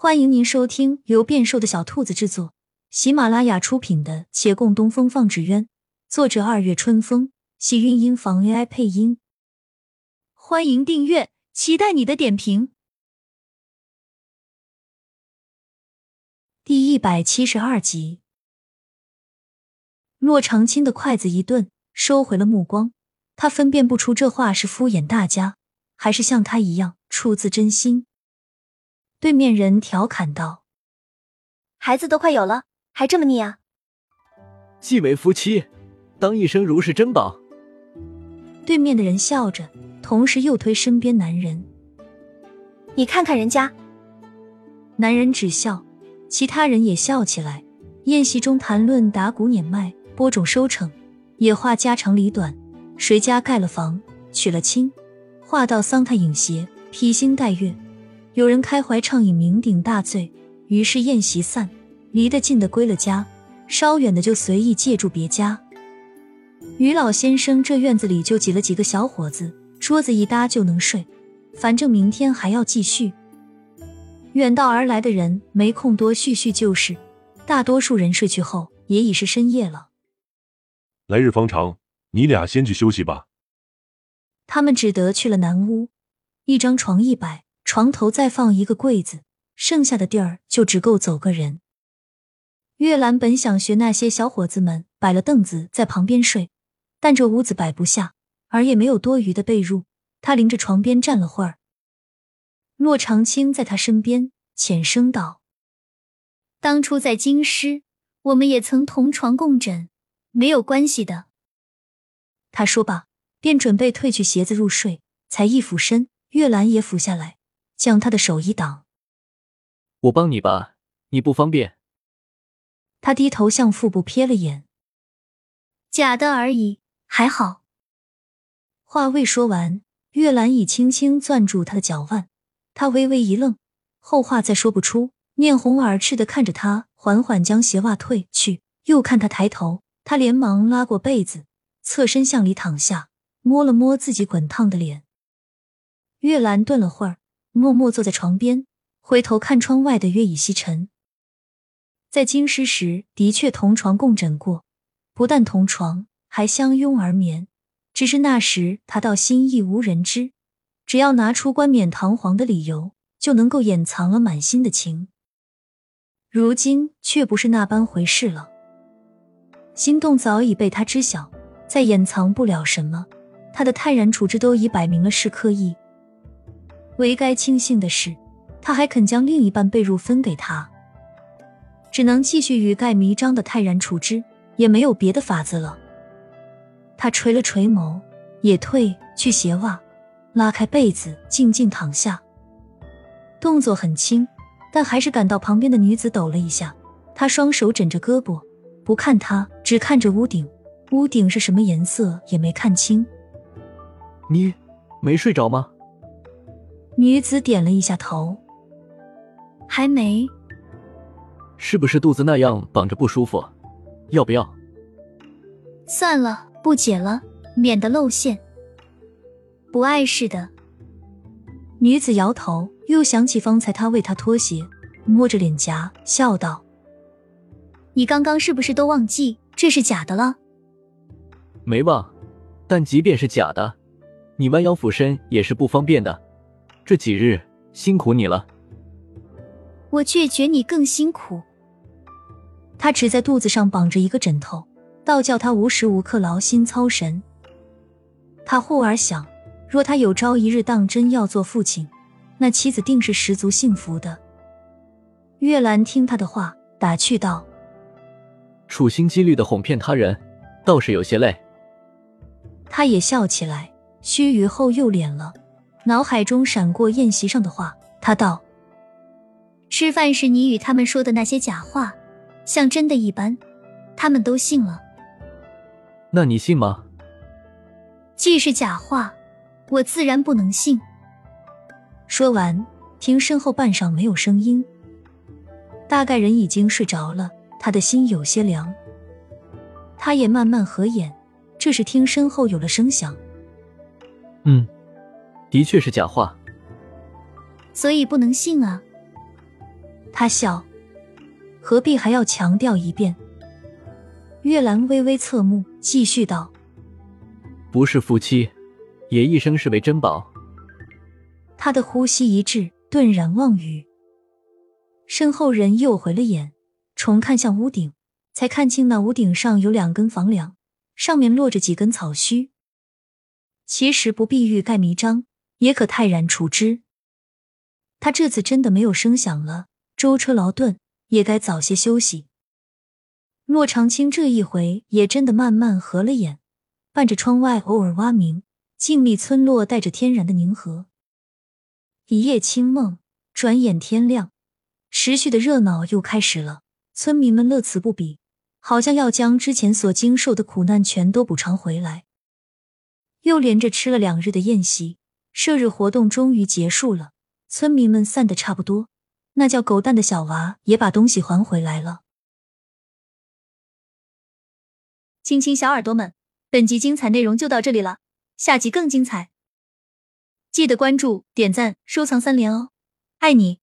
欢迎您收听由变瘦的小兔子制作、喜马拉雅出品的《且共东风放纸鸢》，作者二月春风，喜韵音房 AI 配音。欢迎订阅，期待你的点评。第一百七十二集，骆长青的筷子一顿，收回了目光。他分辨不出这话是敷衍大家，还是像他一样出自真心。对面人调侃道：“孩子都快有了，还这么腻啊！”既为夫妻，当一生如是珍宝。对面的人笑着，同时又推身边男人：“你看看人家。”男人只笑，其他人也笑起来。宴席中谈论打谷碾麦、播种收成，也话家长里短，谁家盖了房、娶了亲，话到桑太影斜、披星戴月。有人开怀畅饮，酩酊大醉，于是宴席散，离得近的归了家，稍远的就随意借住别家。于老先生这院子里就挤了几个小伙子，桌子一搭就能睡，反正明天还要继续。远道而来的人没空多叙叙旧事，大多数人睡去后也已是深夜了。来日方长，你俩先去休息吧。他们只得去了南屋，一张床一摆。床头再放一个柜子，剩下的地儿就只够走个人。月兰本想学那些小伙子们摆了凳子在旁边睡，但这屋子摆不下，而也没有多余的被褥。他临着床边站了会儿。骆长青在他身边浅声道：“当初在京师，我们也曾同床共枕，没有关系的。”他说罢，便准备褪去鞋子入睡，才一俯身，月兰也俯下来。将他的手一挡，我帮你吧，你不方便。他低头向腹部瞥了眼，假的而已，还好。话未说完，月兰已轻轻攥住他的脚腕，他微微一愣，后话再说不出，面红耳赤的看着他，缓缓将鞋袜褪去，又看他抬头，他连忙拉过被子，侧身向里躺下，摸了摸自己滚烫的脸。月兰顿了会儿。默默坐在床边，回头看窗外的月已西沉。在京师时，的确同床共枕过，不但同床，还相拥而眠。只是那时他倒心意无人知，只要拿出冠冕堂皇的理由，就能够掩藏了满心的情。如今却不是那般回事了，心动早已被他知晓，再掩藏不了什么。他的泰然处之都已摆明了是刻意。唯该庆幸的是，他还肯将另一半被褥分给他，只能继续欲盖弥彰的泰然处之，也没有别的法子了。他垂了垂眸，也褪去鞋袜，拉开被子，静静躺下，动作很轻，但还是感到旁边的女子抖了一下。他双手枕着胳膊，不看他，只看着屋顶。屋顶是什么颜色也没看清。你没睡着吗？女子点了一下头，还没。是不是肚子那样绑着不舒服？要不要？算了，不解了，免得露馅。不碍事的。女子摇头，又想起方才他为她脱鞋，摸着脸颊笑道：“你刚刚是不是都忘记这是假的了？”没忘，但即便是假的，你弯腰俯身也是不方便的。这几日辛苦你了，我却觉你更辛苦。他只在肚子上绑着一个枕头，倒叫他无时无刻劳心操神。他忽而想，若他有朝一日当真要做父亲，那妻子定是十足幸福的。月兰听他的话，打趣道：“处心积虑的哄骗他人，倒是有些累。”他也笑起来，须臾后又敛了。脑海中闪过宴席上的话，他道：“吃饭时你与他们说的那些假话，像真的一般，他们都信了。那你信吗？既是假话，我自然不能信。”说完，听身后半晌没有声音，大概人已经睡着了。他的心有些凉，他也慢慢合眼。这时听身后有了声响，嗯。的确是假话，所以不能信啊！他笑，何必还要强调一遍？月兰微微侧目，继续道：“不是夫妻，也一生视为珍宝。”他的呼吸一滞，顿然忘语。身后人又回了眼，重看向屋顶，才看清那屋顶上有两根房梁，上面落着几根草须。其实不必欲盖弥彰，也可泰然处之。他这次真的没有声响了，舟车劳顿，也该早些休息。骆长青这一回也真的慢慢合了眼，伴着窗外偶尔蛙鸣，静谧村落带着天然的宁和。一夜清梦，转眼天亮，持续的热闹又开始了。村民们乐此不疲，好像要将之前所经受的苦难全都补偿回来。又连着吃了两日的宴席，射日活动终于结束了。村民们散的差不多，那叫狗蛋的小娃也把东西还回来了。亲亲小耳朵们，本集精彩内容就到这里了，下集更精彩，记得关注、点赞、收藏三连哦，爱你！